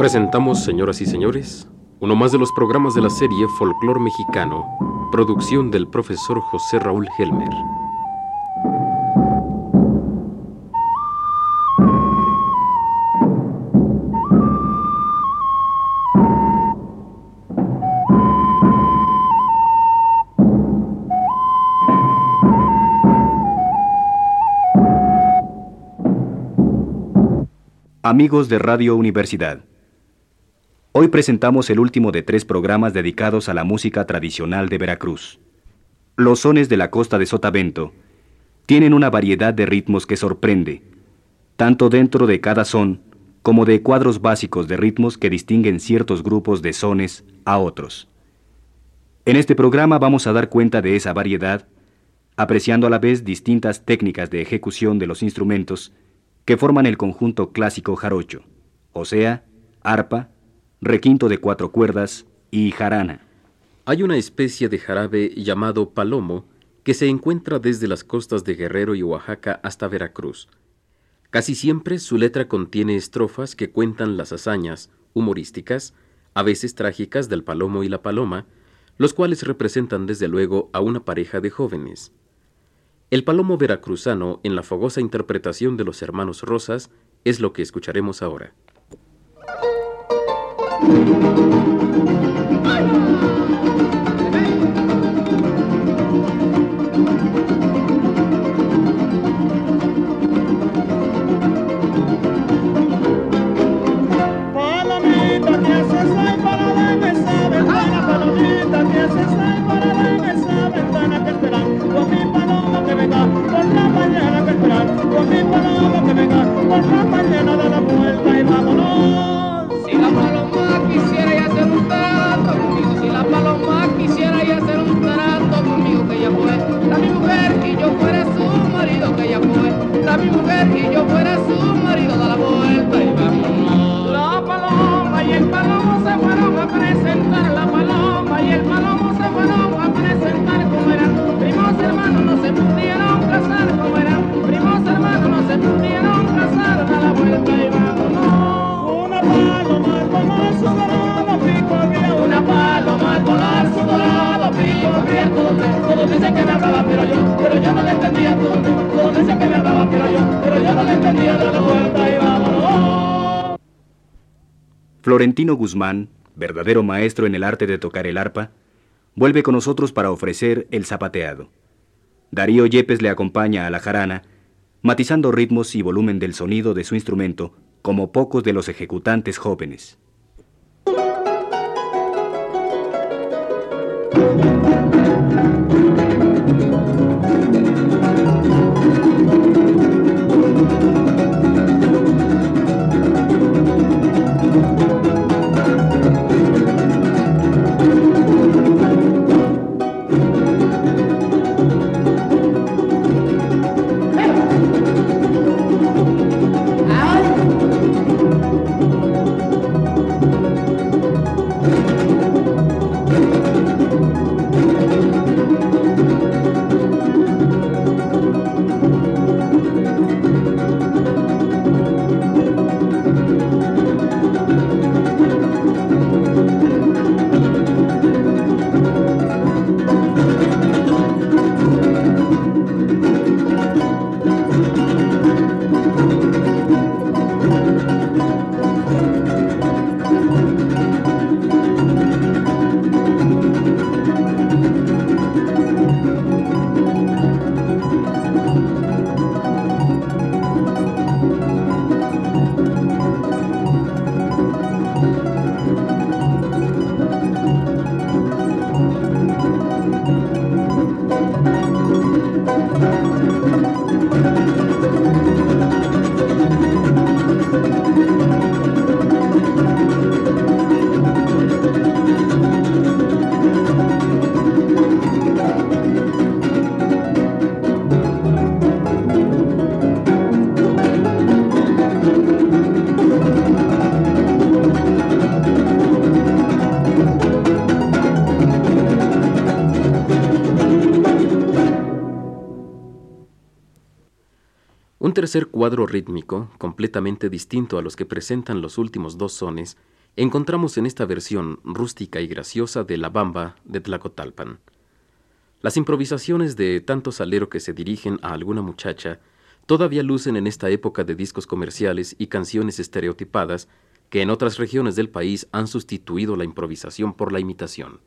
Presentamos, señoras y señores, uno más de los programas de la serie Folclor Mexicano, producción del profesor José Raúl Helmer. Amigos de Radio Universidad. Hoy presentamos el último de tres programas dedicados a la música tradicional de Veracruz. Los sones de la costa de Sotavento tienen una variedad de ritmos que sorprende, tanto dentro de cada son como de cuadros básicos de ritmos que distinguen ciertos grupos de sones a otros. En este programa vamos a dar cuenta de esa variedad, apreciando a la vez distintas técnicas de ejecución de los instrumentos que forman el conjunto clásico jarocho, o sea, arpa, requinto de cuatro cuerdas y jarana. Hay una especie de jarabe llamado palomo que se encuentra desde las costas de Guerrero y Oaxaca hasta Veracruz. Casi siempre su letra contiene estrofas que cuentan las hazañas humorísticas, a veces trágicas del palomo y la paloma, los cuales representan desde luego a una pareja de jóvenes. El palomo veracruzano, en la fogosa interpretación de los hermanos Rosas, es lo que escucharemos ahora. Bye. Florentino Guzmán, verdadero maestro en el arte de tocar el arpa, vuelve con nosotros para ofrecer el zapateado. Darío Yepes le acompaña a la jarana, matizando ritmos y volumen del sonido de su instrumento como pocos de los ejecutantes jóvenes. Tercer cuadro rítmico, completamente distinto a los que presentan los últimos dos sones, encontramos en esta versión rústica y graciosa de La Bamba de Tlacotalpan. Las improvisaciones de tanto salero que se dirigen a alguna muchacha todavía lucen en esta época de discos comerciales y canciones estereotipadas que en otras regiones del país han sustituido la improvisación por la imitación.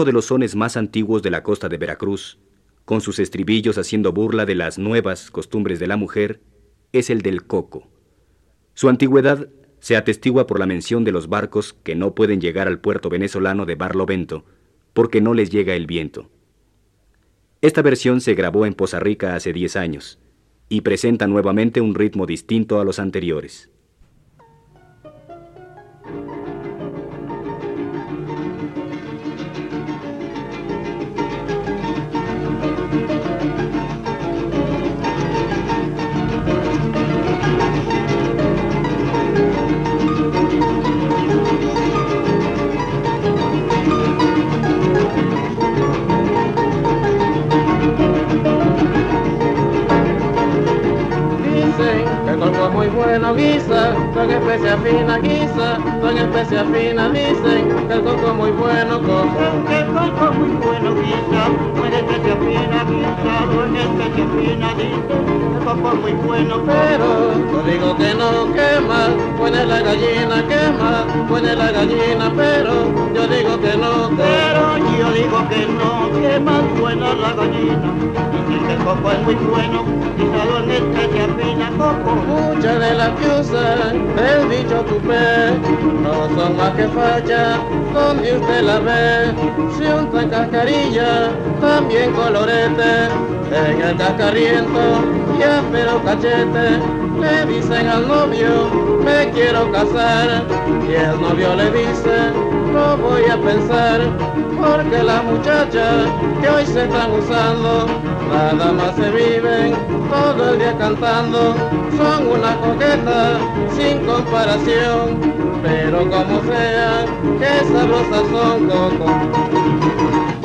Uno de los sones más antiguos de la costa de Veracruz, con sus estribillos haciendo burla de las nuevas costumbres de la mujer, es el del coco. Su antigüedad se atestigua por la mención de los barcos que no pueden llegar al puerto venezolano de Barlovento porque no les llega el viento. Esta versión se grabó en Poza Rica hace 10 años y presenta nuevamente un ritmo distinto a los anteriores. Son especia fina guisa, son especia fina dicen que el coco muy bueno coco. Que el coco muy bueno guisa, son especia fina guisa, son especia fina dicen el coco muy bueno Pero yo digo que no quema, buena la gallina quema, buena la gallina, pero yo digo que no. Pero yo digo que no, quema buena la gallina, dicen que el coco es muy bueno, guisado en especia coco. Muchas de las que usan el dicho cupé no son más que fachas donde usted la ve. Si untan cascarilla, también colorete, en el cascarriento y áspero cachete. Le dicen al novio, me quiero casar, y el novio le dice, no voy a pensar, porque las muchachas que hoy se están usando, nada más se viven todo el día cantando, son una coqueta sin comparación, pero como sea, que sabrosas son coco.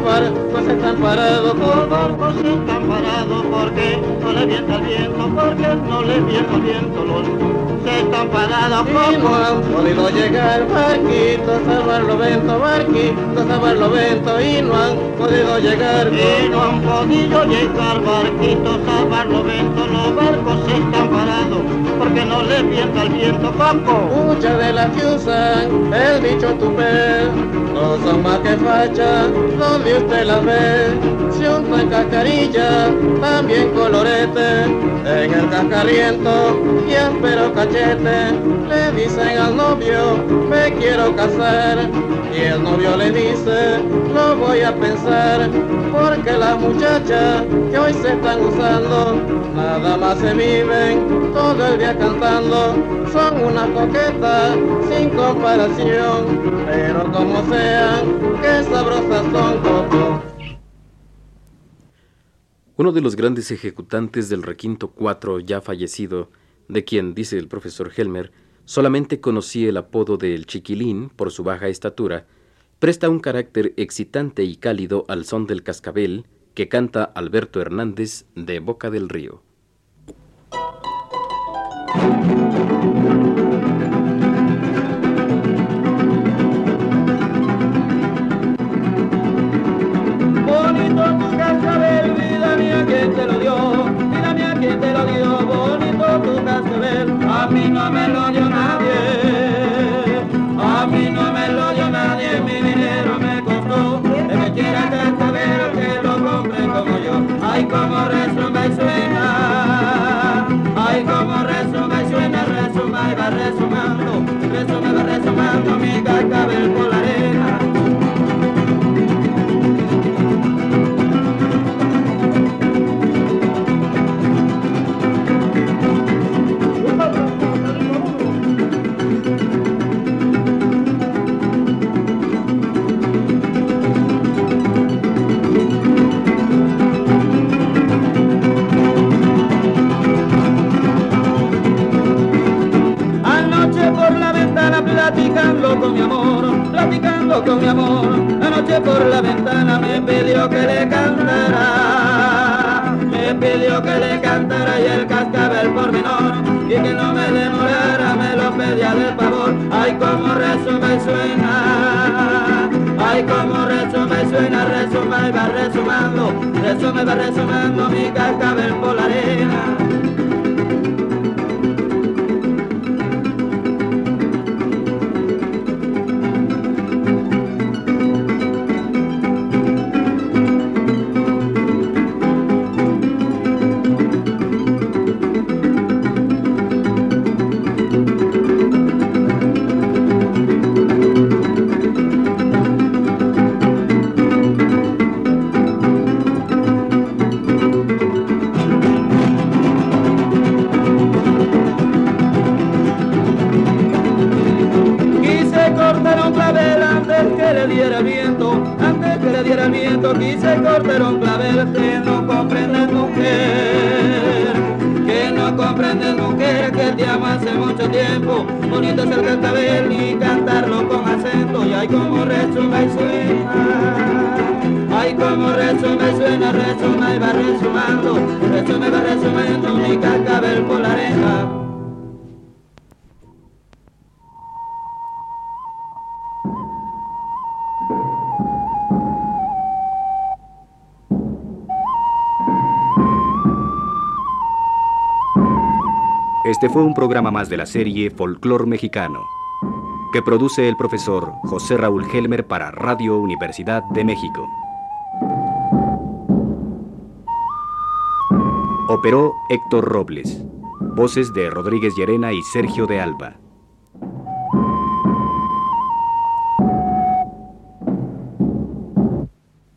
Viento, los barcos están parados, los barcos están parados porque no les vienta el viento, porque no les vienta el viento, los se están parados no han podido llegar barquitos a Barlovento, barquitos a Barlovento y no han podido llegar. Y no han podido llegar barquitos a Barlovento, los barcos están parados porque no les piensa el viento coco. Muchas de las que usan el dicho tupé no son más que fachas donde usted las ve. Si untan cascarilla, también colorete, en el cascariento y áspero cachete, le dicen al novio, me quiero casar, y el novio le dice, lo voy a pensar, porque las muchachas que hoy se están usando, nada más se viven todo el día cantando, son unas coquetas comparación, pero como sean, qué sabrosas son. Uno de los grandes ejecutantes del requinto 4 ya fallecido, de quien, dice el profesor Helmer, solamente conocía el apodo de El Chiquilín por su baja estatura, presta un carácter excitante y cálido al son del cascabel que canta Alberto Hernández de Boca del Río. Como resuma y suena. Ay, como resuma y suena, resuma y va resumando. Resuma y va resumando mi cascabel por con mi amor. Anoche por la ventana me pidió que le cantara, me pidió que le cantara y el cascabel por menor y que no me demorara, me lo pedía de favor. Ay, como resuma y suena, ay, como resuma y suena, resuma y va resumando, resuma y va resumando mi cascabel por la arena. Que no comprende mujer, que te amo hace mucho tiempo, bonito es el cascabel y cantarlo con acento, y ay como resuma y suena. Ay, como resuma y suena, resuma y va resumando, resuma y va resumando mi cascabel por la arena. Este fue un programa más de la serie Folclor Mexicano, que produce el profesor José Raúl Helmer para Radio Universidad de México. Operó Héctor Robles. Voces de Rodríguez Llerena y Sergio de Alba.